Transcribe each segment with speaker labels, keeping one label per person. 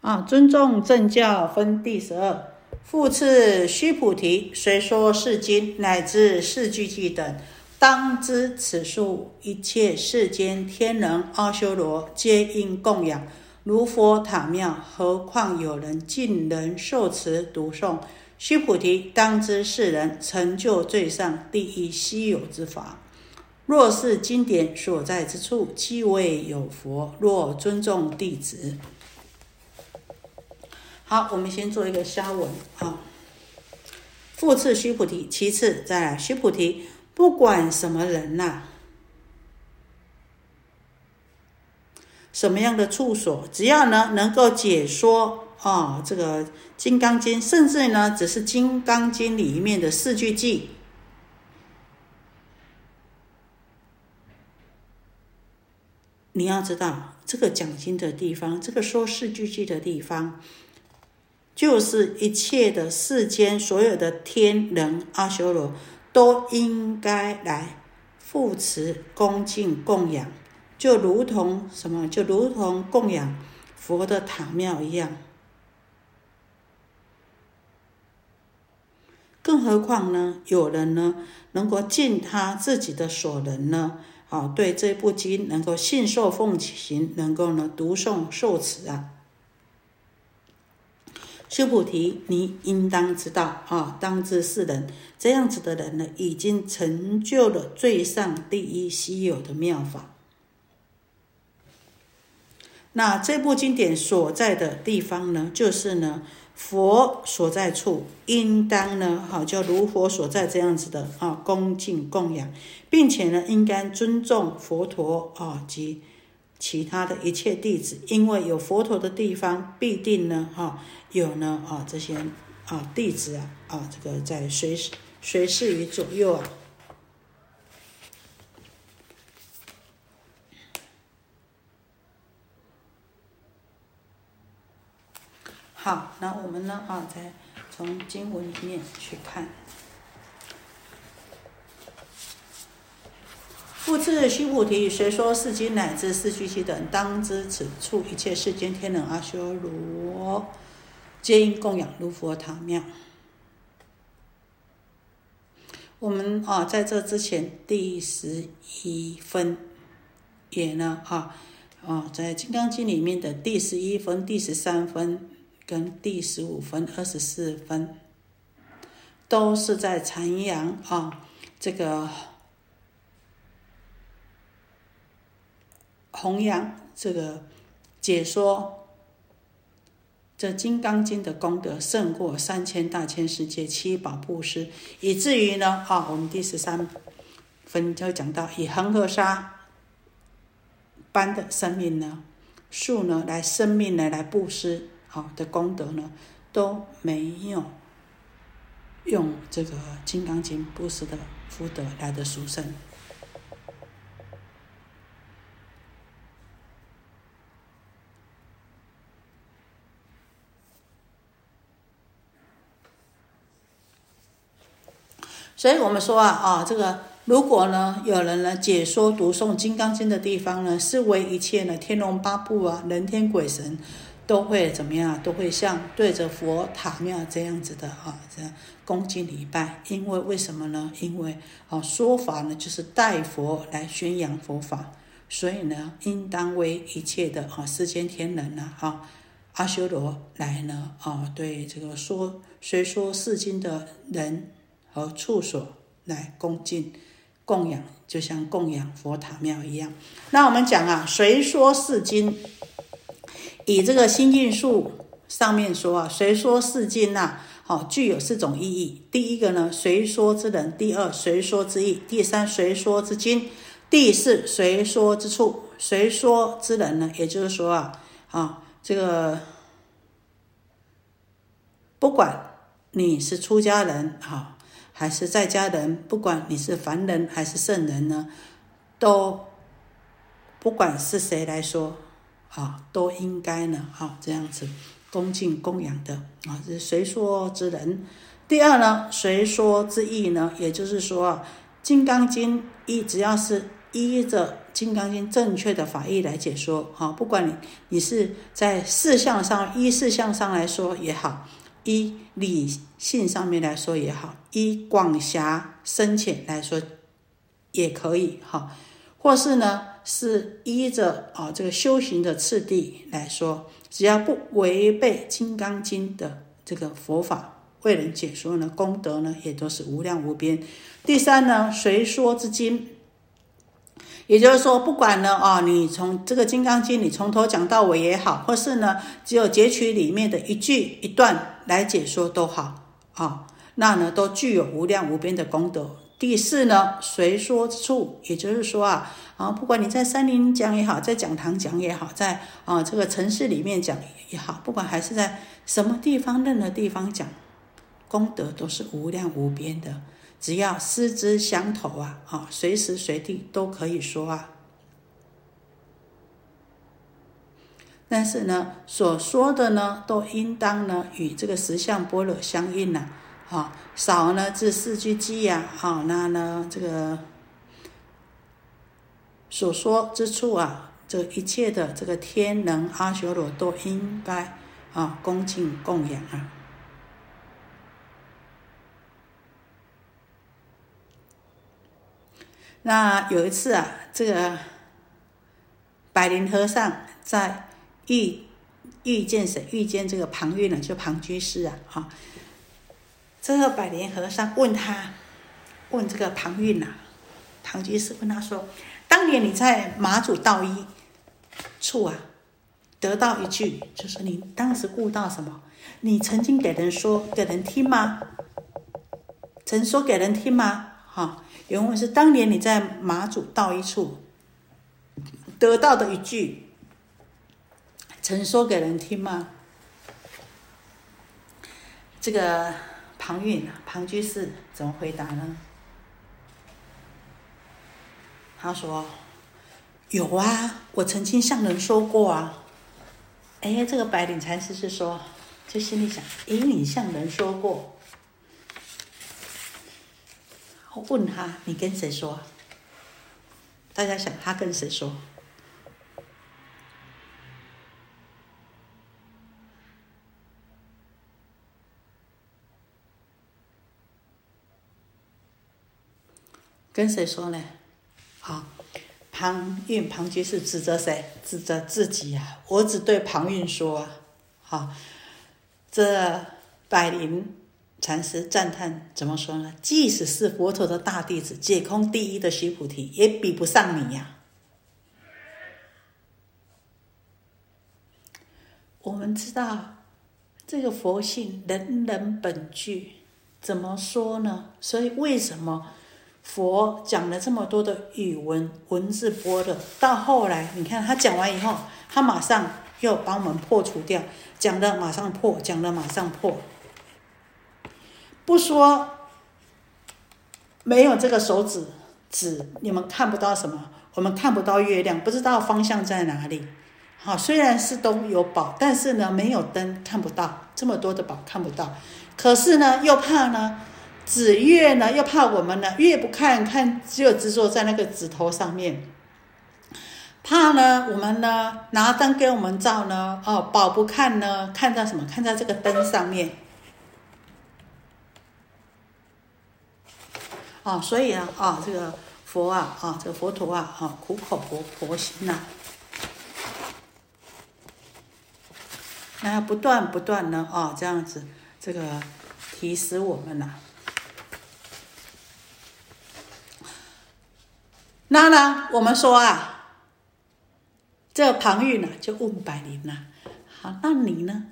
Speaker 1: 啊，尊重正教分第十二。复次，须菩提，虽说是经乃至四句偈等，当知此数一切世间天人阿修罗，皆应供养如佛塔庙。何况有人尽人受持读诵？须菩提，当知世人成就最上第一稀有之法。若是经典所在之处，即为有佛。若尊重弟子。好，我们先做一个下文啊。复次，须菩提，其次再来，须菩提，不管什么人呐，什么样的处所，只要呢能够解说啊这个《金刚经》，甚至呢只是《金刚经》里面的四句偈，你要知道这个讲经的地方，这个说四句偈的地方。就是一切的世间所有的天人阿修罗都应该来扶持恭敬供养，就如同什么？就如同供养佛的塔庙一样。更何况呢？有人呢能够尽他自己的所能呢？啊，对这部经能够信受奉行，能够呢读诵受持啊。修菩提，你应当知道啊，当知世人这样子的人呢，已经成就了最上第一稀有的妙法。那这部经典所在的地方呢，就是呢佛所在处，应当呢，好叫如佛所在这样子的啊，恭敬供养，并且呢，应该尊重佛陀啊及。其他的一切弟子，因为有佛陀的地方，必定呢，哈，有呢，啊，这些啊弟子啊，啊，这个在随随侍于左右啊。好，那我们呢，啊，再从经文里面去看。复次，须菩提，虽说世经乃至四句偈等，当知此处一切世间天人阿修罗，皆应供养如佛塔庙。我们啊，在这之前第十一分也呢，啊啊，在《金刚经》里面的第十一分、第十三分跟第十五分、二十四分，都是在阐扬啊这个。弘扬这个解说这《金刚经》的功德胜过三千大千世界七宝布施，以至于呢，啊，我们第十三分就讲到以恒河沙般的生命呢，树呢来生命呢来布施，好的功德呢都没有用这个《金刚经》布施的福德来的殊胜。所以我们说啊啊，这个如果呢有人呢解说读诵《金刚经》的地方呢，是为一切呢天龙八部啊、人天鬼神都会怎么样？都会像对着佛塔庙这样子的啊，这样恭敬礼拜。因为为什么呢？因为啊说法呢就是代佛来宣扬佛法，所以呢应当为一切的啊世间天人呢啊阿修罗来呢啊对这个说虽说世经的人。和处所来恭敬供养，就像供养佛塔庙一样。那我们讲啊，谁说是经？以这个心印术上面说啊，谁说是经呐？好，具有四种意义。第一个呢，谁说之人；第二，谁说之意；第三，谁说之经；第四，谁说之处。谁说之人呢？也就是说啊，啊，这个不管你是出家人，哈。还是在家人，不管你是凡人还是圣人呢，都不管是谁来说，啊，都应该呢，啊，这样子恭敬供养的啊，是谁说之人？第二呢，谁说之意呢？也就是说，《金刚经》一只要是依着《金刚经》正确的法义来解说，哈，不管你你是在事项上依事项上来说也好，依理性上面来说也好，依广狭深浅来说也可以，哈，或是呢是依着啊这个修行的次第来说，只要不违背《金刚经》的这个佛法为人解说呢，功德呢也都是无量无边。第三呢，随说之经。也就是说，不管呢啊，你从这个《金刚经》你从头讲到尾也好，或是呢只有截取里面的一句一段来解说都好啊，那呢都具有无量无边的功德。第四呢，随说之处，也就是说啊啊，不管你在山林讲也好，在讲堂讲也好，在啊这个城市里面讲也好，不管还是在什么地方、任何地方讲，功德都是无量无边的。只要师之相投啊，啊，随时随地都可以说啊。但是呢，所说的呢，都应当呢与这个实相般若相应呢，啊，少呢至四句偈呀，啊，那呢这个所说之处啊，这一切的这个天人阿修罗都应该啊恭敬供养啊。那有一次啊，这个百灵和尚在遇遇见谁？遇见这个庞玉呢？就庞居士啊，哈。这个百灵和尚问他，问这个庞玉呐，庞居士问他说：“当年你在马祖道一处啊，得到一句，就是你当时悟到什么？你曾经给人说给人听吗？曾说给人听吗？啊。”原文是当年你在马祖道一处得到的一句，曾说给人听吗？这个庞韵庞居士怎么回答呢？他说：“有啊，我曾经向人说过啊。”哎，这个白领禅师是说，就心里想：“哎，你向人说过。”我问他：“你跟谁说？”大家想，他跟谁说？跟谁说呢？好，庞运庞居士指责谁？指责自己呀！我只对庞运说啊！好，这百灵。禅师赞叹怎么说呢？即使是佛陀的大弟子，解空第一的须菩提，也比不上你呀。我们知道这个佛性人人本具，怎么说呢？所以为什么佛讲了这么多的语文文字波的，到后来你看他讲完以后，他马上又把我们破除掉，讲的马上破，讲的马上破。不说，没有这个手指指，你们看不到什么？我们看不到月亮，不知道方向在哪里。好，虽然是都有宝，但是呢，没有灯看不到这么多的宝看不到。可是呢，又怕呢，指月呢，又怕我们呢，越不看看，只有执着在那个指头上面。怕呢，我们呢拿灯给我们照呢，哦，宝不看呢，看在什么？看在这个灯上面。啊，所以啊，啊，这个佛啊，啊，这个佛陀啊，啊，苦口婆婆心呐，那要不断不断的啊，这样子，这个提示我们呐。那呢，我们说啊，这庞玉呢，就问百灵呐，好，那你呢？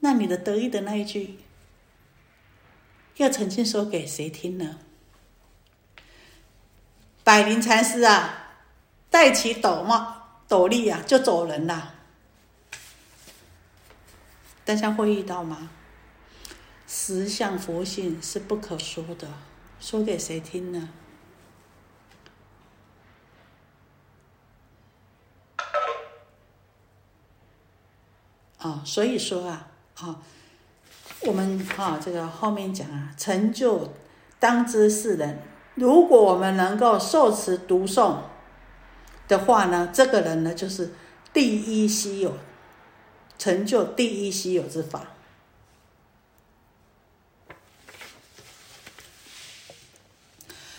Speaker 1: 那你的得意的那一句，要曾经说给谁听呢？百灵禅师啊，戴起斗帽、斗笠啊，就走人了。大家会遇到吗？实相佛性是不可说的，说给谁听呢？啊，所以说啊，啊，我们啊，这个后面讲啊，成就当知是人。如果我们能够受持读诵的话呢，这个人呢就是第一稀有成就第一稀有之法。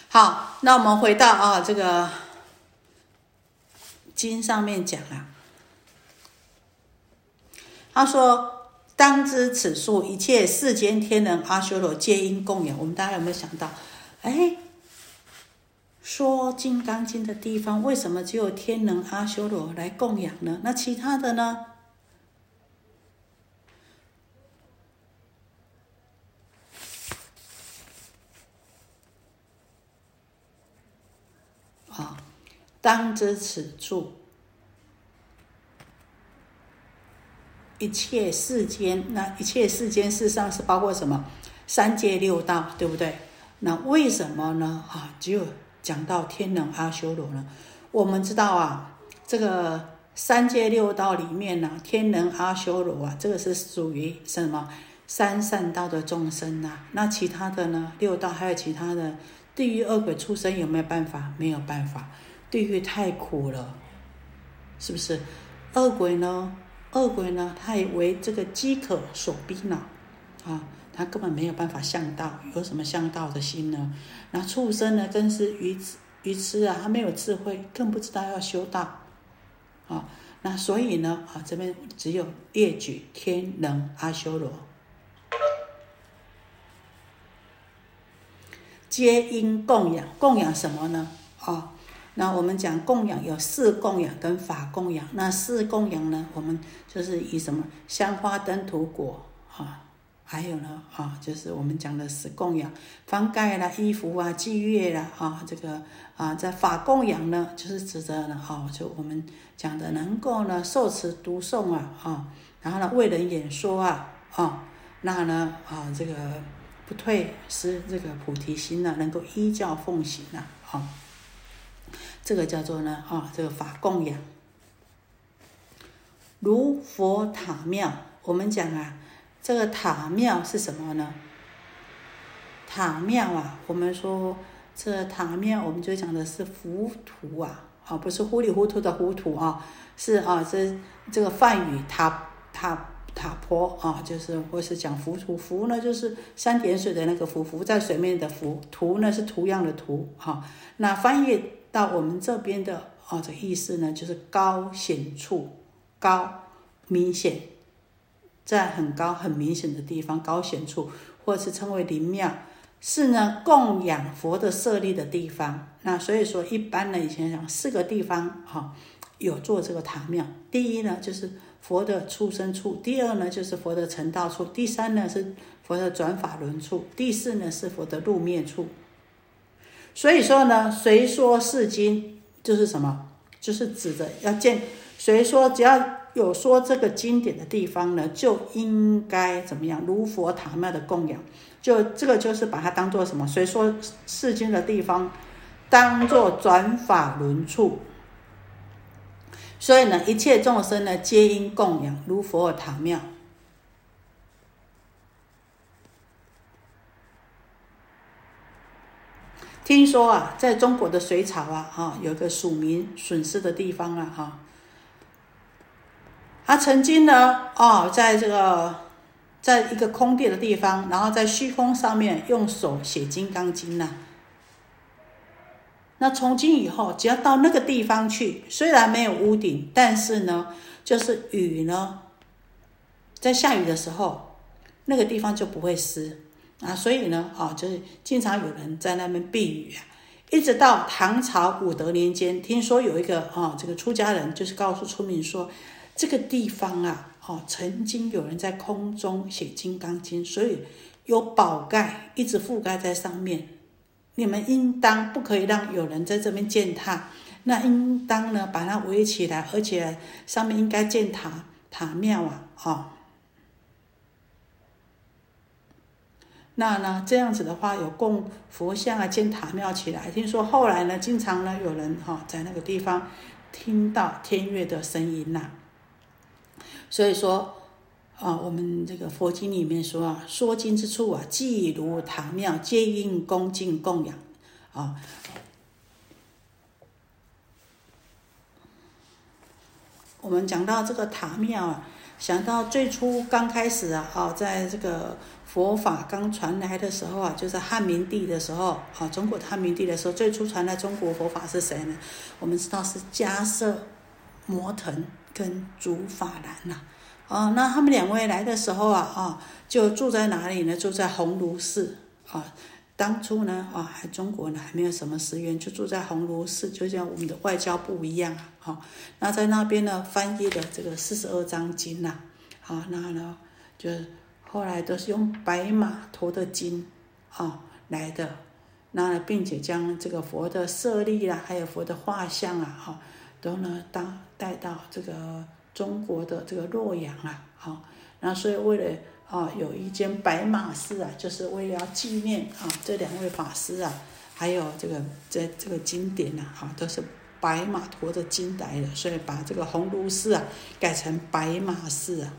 Speaker 1: 好，那我们回到啊这个经上面讲了，他说：“当知此数一切世间天人阿修罗皆因供养。”我们大家有没有想到？哎，说《金刚经》的地方，为什么只有天人阿修罗来供养呢？那其他的呢？啊当知此处，一切世间，那一切世间事实上是包括什么？三界六道，对不对？那为什么呢？啊，只有讲到天人阿修罗呢？我们知道啊，这个三界六道里面呢，天人阿修罗啊，这个是属于什么？三善道的众生呐。那其他的呢？六道还有其他的地狱恶鬼畜生有没有办法？没有办法。地狱太苦了，是不是？恶鬼呢？恶鬼呢？他也为这个饥渴所逼恼，啊，他根本没有办法向道，有什么向道的心呢？那畜生呢？更是愚痴愚痴啊！他没有智慧，更不知道要修道，啊，那所以呢，啊，这边只有列举天人阿修罗，皆因供养，供养什么呢？啊？那我们讲供养有四供养跟法供养。那四供养呢，我们就是以什么香花灯土果啊，还有呢啊，就是我们讲的是供养翻盖啦、衣服啊、祭月啦啊，这个啊，在法供养呢，就是指的呢啊，就我们讲的能够呢受持读诵啊啊，然后呢为人演说啊啊，那呢啊这个不退失这个菩提心呢，能够依教奉行啊啊。这个叫做呢啊，这个法供养，如佛塔庙。我们讲啊，这个塔庙是什么呢？塔庙啊，我们说这塔庙，我们就讲的是浮屠啊，啊，不是糊里糊涂的糊涂啊，是啊，这这个梵语塔塔塔婆啊，就是或是讲浮屠，浮呢就是三点水的那个浮，浮在水面的浮，图呢是图样的图哈。那翻译。到我们这边的啊，这意思呢，就是高显处，高明显，在很高很明显的地方，高显处，或者是称为灵庙，是呢供养佛的设立的地方。那所以说，一般呢以前讲四个地方哈，有做这个塔庙。第一呢就是佛的出生处，第二呢就是佛的成道处，第三呢是佛的转法轮处，第四呢是佛的入灭处。所以说呢，谁说是经就是什么，就是指的要见。谁说只要有说这个经典的地方呢，就应该怎么样？如佛塔庙的供养，就这个就是把它当做什么？所以说世经的地方，当做转法轮处。所以呢，一切众生呢，皆应供养如佛塔庙。听说啊，在中国的水草啊，哈，有个署名损失的地方啊，哈，他曾经呢，哦，在这个，在一个空地的地方，然后在虚空上面用手写《金刚经》呐。那从今以后，只要到那个地方去，虽然没有屋顶，但是呢，就是雨呢，在下雨的时候，那个地方就不会湿。啊，所以呢，啊，就是经常有人在那边避雨。一直到唐朝武德年间，听说有一个啊，这个出家人就是告诉村民说，这个地方啊，哦，曾经有人在空中写《金刚经》，所以有宝盖一直覆盖在上面。你们应当不可以让有人在这边践踏，那应当呢把它围起来，而且上面应该建塔塔庙啊，哈。那呢，这样子的话，有供佛像啊，建塔庙起来。听说后来呢，经常呢有人哈在那个地方听到天乐的声音呐。所以说啊，我们这个佛经里面说啊，说经之处啊，即如塔庙，皆应恭敬供养啊。我们讲到这个塔庙啊，想到最初刚开始啊，啊，在这个佛法刚传来的时候啊，就是汉明帝的时候，啊，中国汉明帝的时候，最初传来中国佛法是谁呢？我们知道是迦摄、摩腾跟竺法兰呐。啊，那他们两位来的时候啊，啊，就住在哪里呢？住在鸿胪寺啊。当初呢，啊，还中国呢还没有什么寺院，就住在鸿胪寺，就像我们的外交部一样啊。好，那在那边呢，翻译的这个四十二章经呐，啊，那呢，就后来都是用白马驮的经啊来的，那并且将这个佛的舍利啦，还有佛的画像啊，哈，都呢当带到这个中国的这个洛阳啊，好，那所以为了。啊，有一间白马寺啊，就是为了纪念啊这两位法师啊，还有这个这这个经典呐，哈，都是白马驮着金来的，所以把这个鸿胪寺啊改成白马寺啊。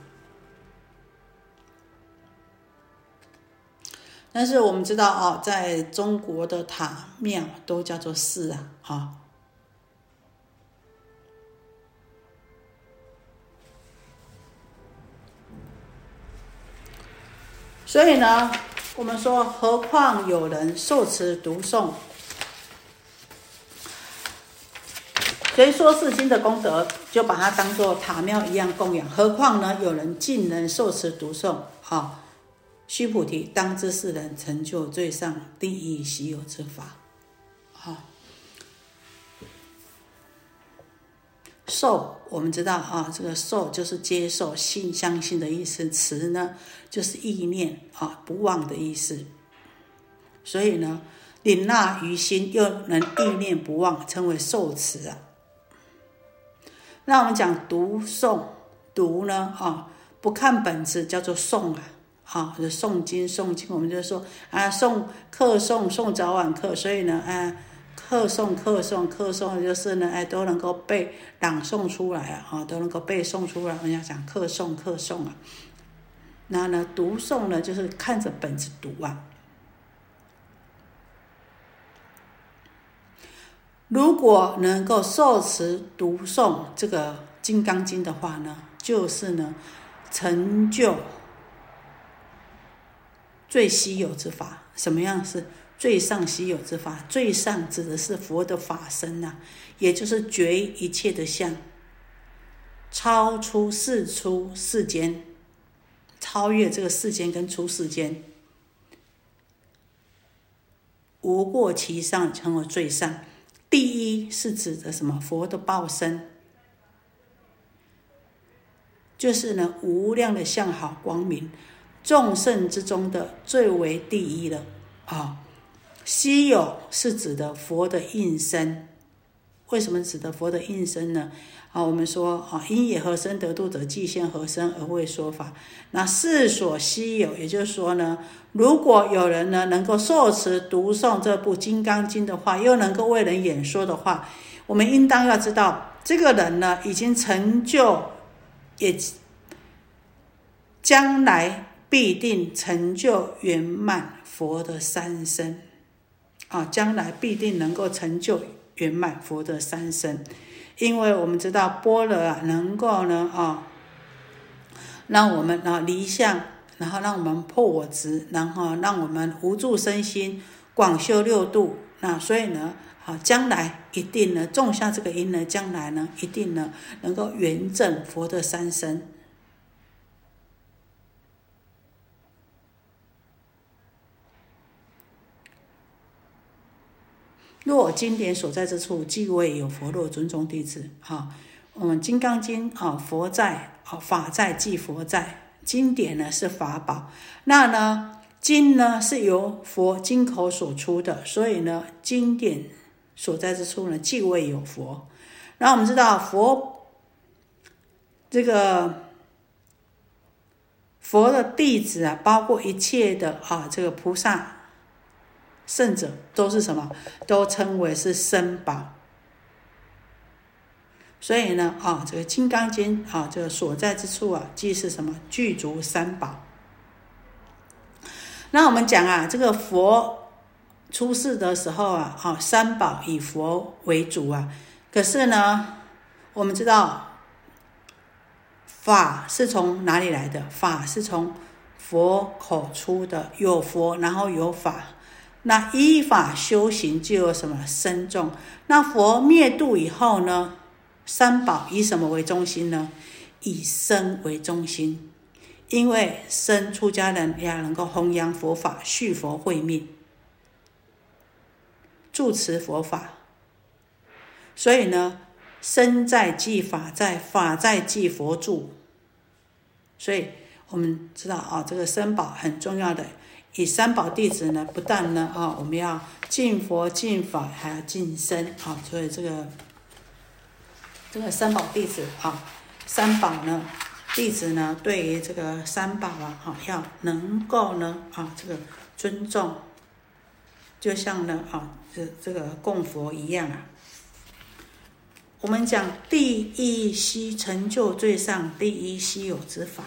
Speaker 1: 但是我们知道啊，在中国的塔庙都叫做寺啊，哈。所以呢，我们说，何况有人受持读诵，谁说是经的功德，就把它当做塔庙一样供养。何况呢，有人竟能受持读诵，啊，须菩提，当知是人成就最上第一稀有之法，啊。受，我们知道啊，这个受就是接受、信、相信的意思。持呢，就是意念啊，不忘的意思。所以呢，领纳于心，又能意念不忘，称为受持啊。那我们讲读诵，读呢啊，不看本质叫做诵啊，啊，诵经诵经，我们就说啊，诵课诵诵早晚课，所以呢，啊。课诵课诵课诵，就是呢，哎，都能够背朗诵出来啊，啊，都能够背诵出来。人家讲课诵课诵啊，那呢，读诵呢，就是看着本子读啊。如果能够受持读诵这个《金刚经》的话呢，就是呢，成就最稀有之法。什么样是？最上稀有之法，最上指的是佛的法身呐，也就是绝一切的相，超出世出世间，超越这个世间跟出世间，无过其上，成为最上。第一是指的什么？佛的报身，就是呢无量的相好光明，众圣之中的最为第一了啊。稀有是指的佛的应身，为什么指的佛的应身呢？啊，我们说啊，因也何身得度者，即现何身而为说法。那世所稀有，也就是说呢，如果有人呢能够受持读诵这部《金刚经》的话，又能够为人演说的话，我们应当要知道，这个人呢已经成就，也将来必定成就圆满佛的三身。啊，将来必定能够成就圆满佛的三身，因为我们知道般若啊，能够呢啊，让我们啊离相，然后让我们破我执，然后让我们无助身心，广修六度。那所以呢，啊，将来一定呢种下这个因呢，将来呢一定呢能够圆证佛的三身。若经典所在之处，即为有佛。若尊重弟子，哈，我们《金刚经》啊，佛在啊，法在即佛在。经典呢是法宝，那呢经呢是由佛经口所出的，所以呢经典所在之处呢，即为有佛。那我们知道佛这个佛的弟子啊，包括一切的啊，这个菩萨。圣者都是什么？都称为是身宝。所以呢，啊，这个《金刚经》啊，这个所在之处啊，即是什么？具足三宝。那我们讲啊，这个佛出世的时候啊，啊，三宝以佛为主啊。可是呢，我们知道法是从哪里来的？法是从佛口出的，有佛，然后有法。那依法修行就有什么身众？那佛灭度以后呢？三宝以什么为中心呢？以身为中心，因为身出家人要能够弘扬佛法，续佛慧命，住持佛法。所以呢，身在即法在，法在即佛住。所以我们知道啊，这个身宝很重要的。以三宝弟子呢，不但呢啊，我们要敬佛敬法，还要敬身啊。所以这个这个三宝弟子啊，三宝呢弟子呢，对于这个三宝啊，哈，要能够呢啊，这个尊重，就像呢啊，这这个供佛一样啊。我们讲第一希成就最上第一稀有之法。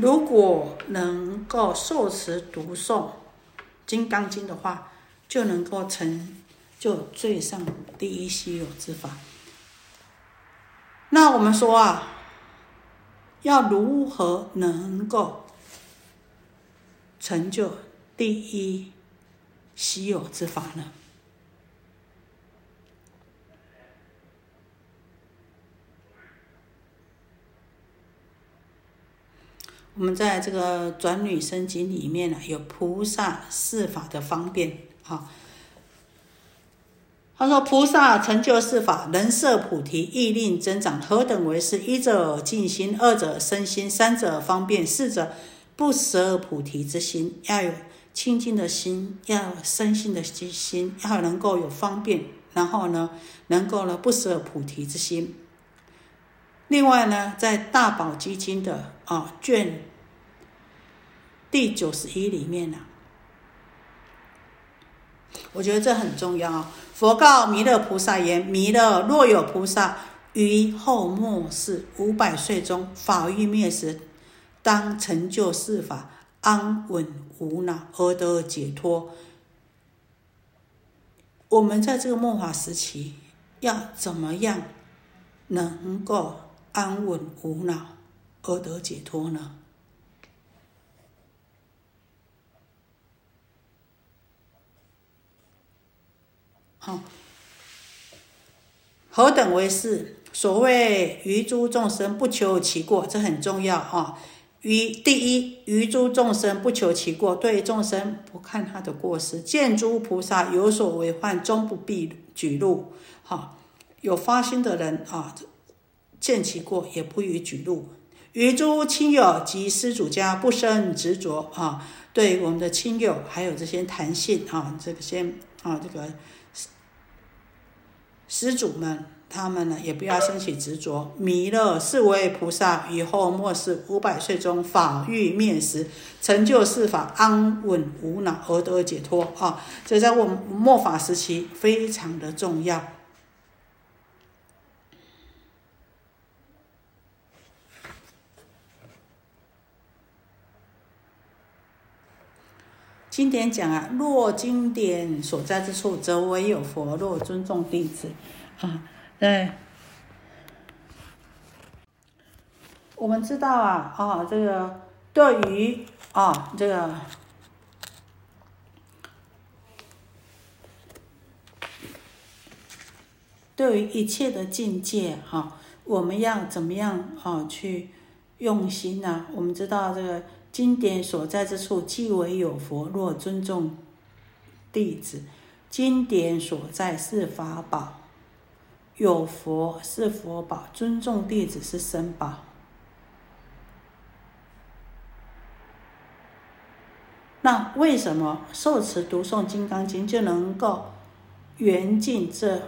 Speaker 1: 如果能够受持读诵《金刚经》的话，就能够成就最上第一稀有之法。那我们说啊，要如何能够成就第一稀有之法呢？我们在这个转女生经里面呢，有菩萨四法的方便啊。他说：“菩萨成就四法，人设菩提，意令增长，何等为是？一者静心，二者身心，三者方便，四者不舍菩提之心。要有清净的心，要有身心的心，要能够有方便，然后呢，能够呢不舍菩提之心。另外呢，在大宝积经的啊卷。”第九十一里面呢，我觉得这很重要。佛告弥勒菩萨言：“弥勒，若有菩萨于后末世五百岁中法欲灭时，当成就四法，安稳无恼而得解脱。”我们在这个末法时期，要怎么样能够安稳无恼而得解脱呢？好，何等为是？所谓于诸众生不求其过，这很重要啊。于第一，于诸众生不求其过，对众生不看他的过失。见诸菩萨有所为患，终不必举路。好，有发心的人啊，见其过也不予举路。于诸亲友及施主家不生执着啊，对我们的亲友还有这些弹性啊，这个先啊，这个。施主们，他们呢也不要升起执着。弥勒是为菩萨，以后末世五百岁中法欲灭时，成就四法，安稳无恼而得解脱啊！这在我们末法时期非常的重要。经典讲啊，若经典所在之处，则唯有佛；若尊重弟子，啊，对。我们知道啊，啊，这个对于啊，这个对于一切的境界，哈，我们要怎么样啊去用心呢？我们知道这个。经典所在之处，即为有佛。若尊重弟子，经典所在是法宝，有佛是佛宝，尊重弟子是身宝。那为什么受持读诵《金刚经》就能够圆尽这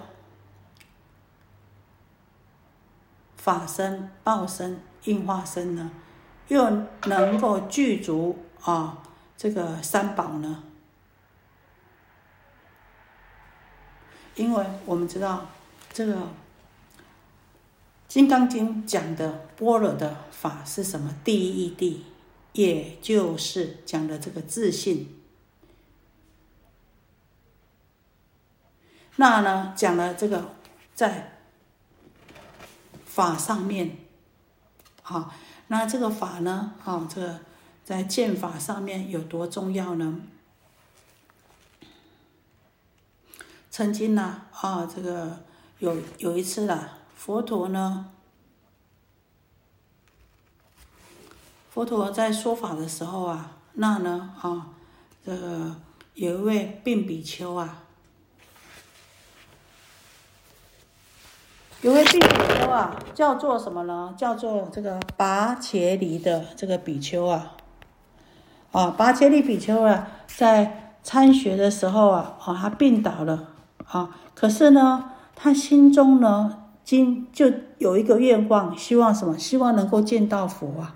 Speaker 1: 法身、报身、应化身呢？又能够具足啊，这个三宝呢？因为我们知道这个《金刚经》讲的般若的法是什么？第一义谛，也就是讲的这个自信。那呢讲了这个在法上面，好，那这个法呢，好，这个在剑法上面有多重要呢？曾经呢，啊，这个有有一次啦，佛陀呢，佛陀在说法的时候啊，那呢，啊，这个有一位病比丘啊。有位比丘啊，叫做什么呢？叫做这个拔切离的这个比丘啊，啊，拔切离比丘啊，在参学的时候啊，啊，他病倒了啊，可是呢，他心中呢，今就有一个愿望，希望什么？希望能够见到佛啊。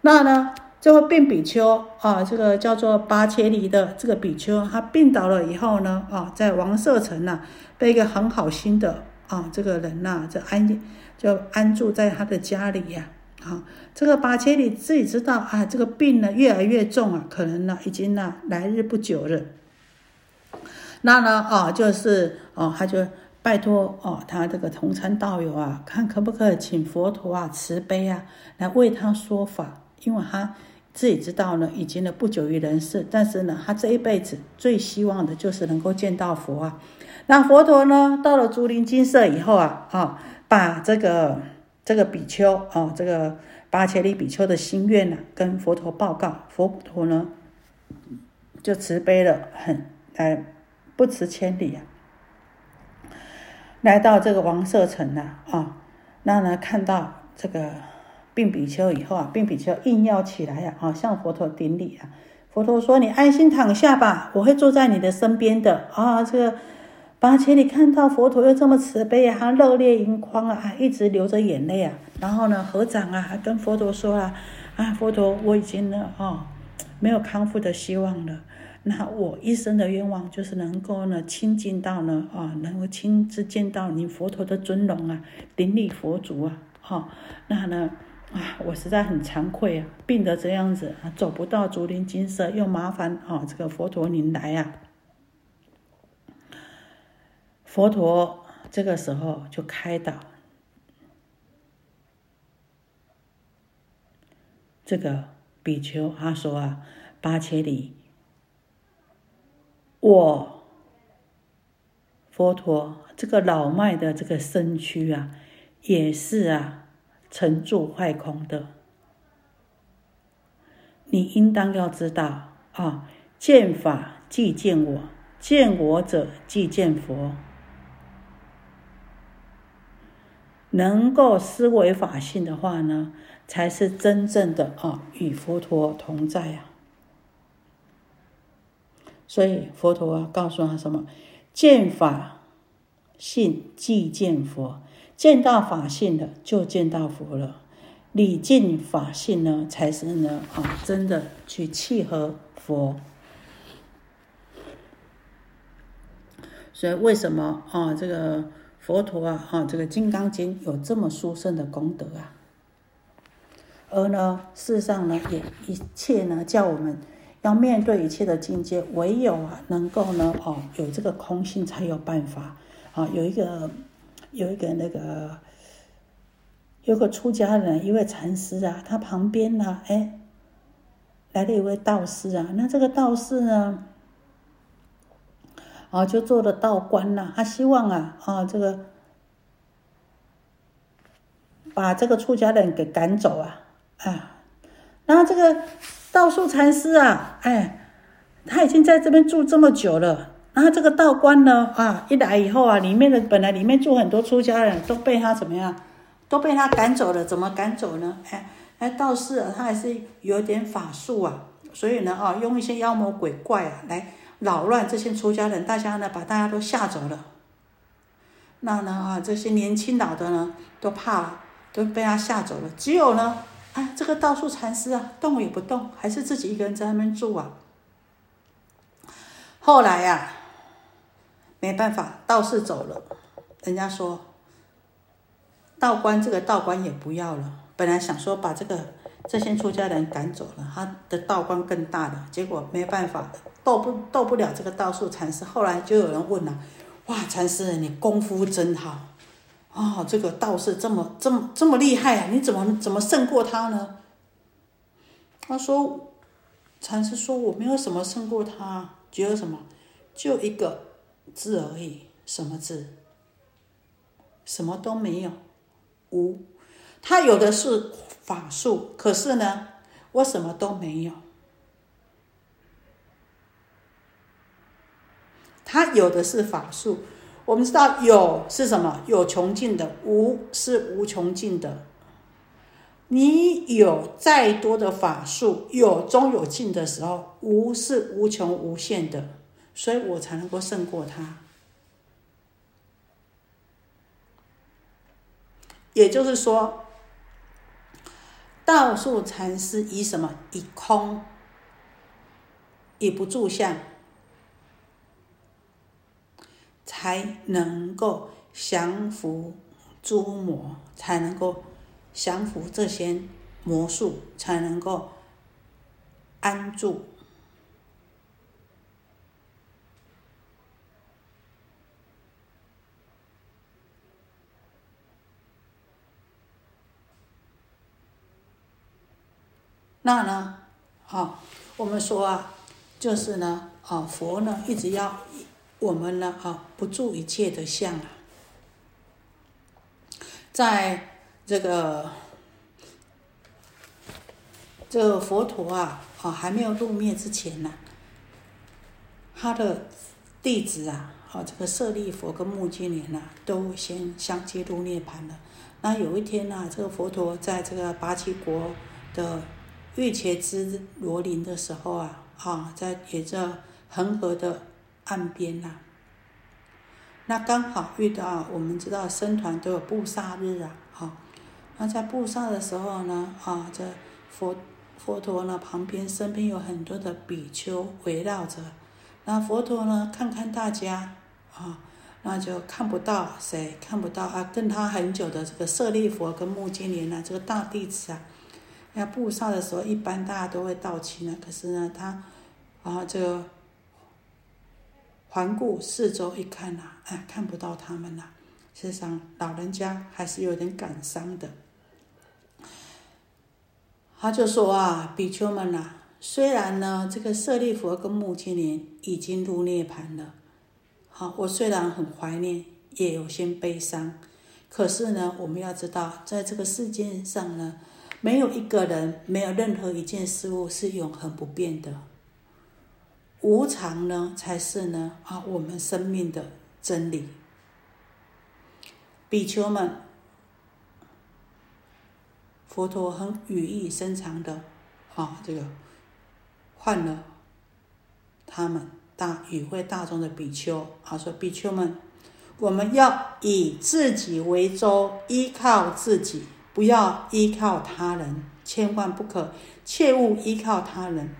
Speaker 1: 那呢，这位病比丘啊，这个叫做拔切离的这个比丘，他病倒了以后呢，啊，在王舍城呐，被一个很好心的。啊，这个人呐，就安就安住在他的家里呀。啊，这个八千里自己知道啊，这个病呢越来越重啊，可能呢已经呢来日不久了。那呢，啊，就是哦，他就拜托哦，他这个同参道友啊，看可不可以请佛陀啊慈悲啊，来为他说法，因为他自己知道呢，已经呢不久于人世，但是呢，他这一辈子最希望的就是能够见到佛啊。那佛陀呢，到了竹林精舍以后啊，啊，把这个这个比丘啊，这个八千里比丘的心愿呢，跟佛陀报告。佛陀呢，就慈悲了，很哎，不辞千里啊，来到这个王舍城呐，啊，那呢看到这个病比丘以后啊，病比丘硬要起来呀，啊，向佛陀顶礼啊。佛陀说：“你安心躺下吧，我会坐在你的身边的。”啊，这个。八千里看到佛陀又这么慈悲啊，他热泪盈眶啊，还一直流着眼泪啊。然后呢，合掌啊，还跟佛陀说啊：“啊，佛陀，我已经呢，哦，没有康复的希望了。那我一生的愿望就是能够呢，亲近到呢，啊，能够亲自见到你佛陀的尊容啊，顶礼佛足啊，哈。那呢，啊，我实在很惭愧啊，病得这样子啊，走不到竹林精舍，又麻烦啊，这个佛陀您来啊。”佛陀这个时候就开导这个比丘，他说啊：“八千里，我佛陀这个老迈的这个身躯啊，也是啊，成住坏空的。你应当要知道啊，见法即见我，见我者即见佛。”能够思维法性的话呢，才是真正的啊，与佛陀同在啊。所以佛陀啊，告诉他什么？见法性即见佛，见到法性的就见到佛了。礼敬法性呢，才是呢啊，真的去契合佛。所以为什么啊，这个？佛陀啊，哈，这个《金刚经》有这么殊胜的功德啊，而呢，世上呢，也一切呢，叫我们要面对一切的境界，唯有啊，能够呢，哦，有这个空性才有办法啊。有一个，有一个那个，有个出家人，一位禅师啊，他旁边呢，哎，来了一位道士啊，那这个道士呢？啊，就做了道观了，他希望啊，啊，这个把这个出家人给赶走啊，啊，然后这个道术禅师啊，哎，他已经在这边住这么久了，然后这个道观呢，啊，一来以后啊，里面的本来里面住很多出家人都被他怎么样，都被他赶走了，怎么赶走呢？哎，哎，道士啊，他还是有点法术啊，所以呢，啊，用一些妖魔鬼怪啊来。扰乱这些出家人，大家呢把大家都吓走了。那呢啊，这些年轻老的呢都怕，都被他吓走了。只有呢，啊，这个道术禅师啊，动也不动，还是自己一个人在那边住啊。后来呀，没办法，道士走了，人家说道观这个道观也不要了。本来想说把这个这些出家人赶走了，他的道观更大了，结果没办法。斗不斗不了这个道术禅师，后来就有人问了：哇，禅师你功夫真好，哦，这个道士这么这么这么厉害啊，你怎么怎么胜过他呢？他说，禅师说我没有什么胜过他，只有什么，就一个字而已，什么字？什么都没有，无。他有的是法术，可是呢，我什么都没有。他有的是法术，我们知道有是什么？有穷尽的，无是无穷尽的。你有再多的法术，有终有尽的时候，无是无穷无限的，所以我才能够胜过他。也就是说。道术禅师以什么？以空，以不住相，才能够降服诸魔，才能够降服这些魔术，才能够安住。那呢？好，我们说啊，就是呢，啊，佛呢一直要我们呢，啊，不住一切的相啊，在这个这个佛陀啊，啊还没有入灭之前呢，他的弟子啊，啊这个舍利佛跟目犍连呐，都先相继入涅盘了。那有一天呢，这个佛陀在这个八旗国的。玉茄之罗林的时候啊，啊，在也在恒河的岸边呐。那刚好遇到，我们知道僧团都有布萨日啊，哈。那在布萨的时候呢，啊，这佛佛陀呢旁边身边有很多的比丘围绕着。那佛陀呢看看大家，啊，那就看不到谁，看不到啊，跟他很久的这个舍利佛跟目犍连啊，这个大弟子啊。要布萨的时候，一般大家都会到齐呢。可是呢，他，啊，这个环顾四周一看呐，哎，看不到他们了。实上，老人家还是有点感伤的。他就说啊，比丘们呐，虽然呢，这个舍利佛跟目犍连已经入涅盘了，好，我虽然很怀念，也有些悲伤，可是呢，我们要知道，在这个世界上呢。没有一个人，没有任何一件事物是永恒不变的。无常呢，才是呢啊，我们生命的真理。比丘们，佛陀很语意深长的啊，这个换了他们大与会大众的比丘啊，说比丘们，我们要以自己为舟，依靠自己。不要依靠他人，千万不可，切勿依靠他人，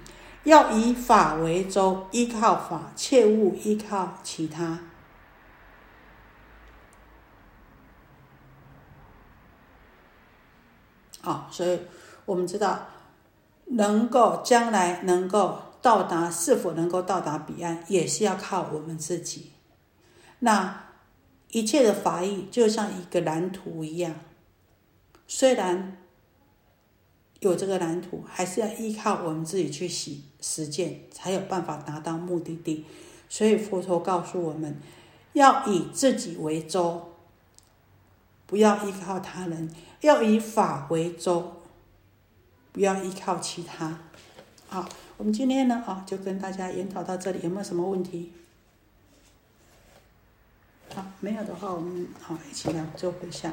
Speaker 1: 要以法为舟，依靠法，切勿依靠其他。好，所以我们知道，能够将来能够到达，是否能够到达彼岸，也是要靠我们自己。那一切的法义就像一个蓝图一样。虽然有这个蓝图，还是要依靠我们自己去实实践，才有办法达到目的地。所以佛陀告诉我们，要以自己为舟，不要依靠他人，要以法为舟，不要依靠其他。好，我们今天呢，啊，就跟大家研讨到这里，有没有什么问题？好，没有的话，我们好一起来做回向。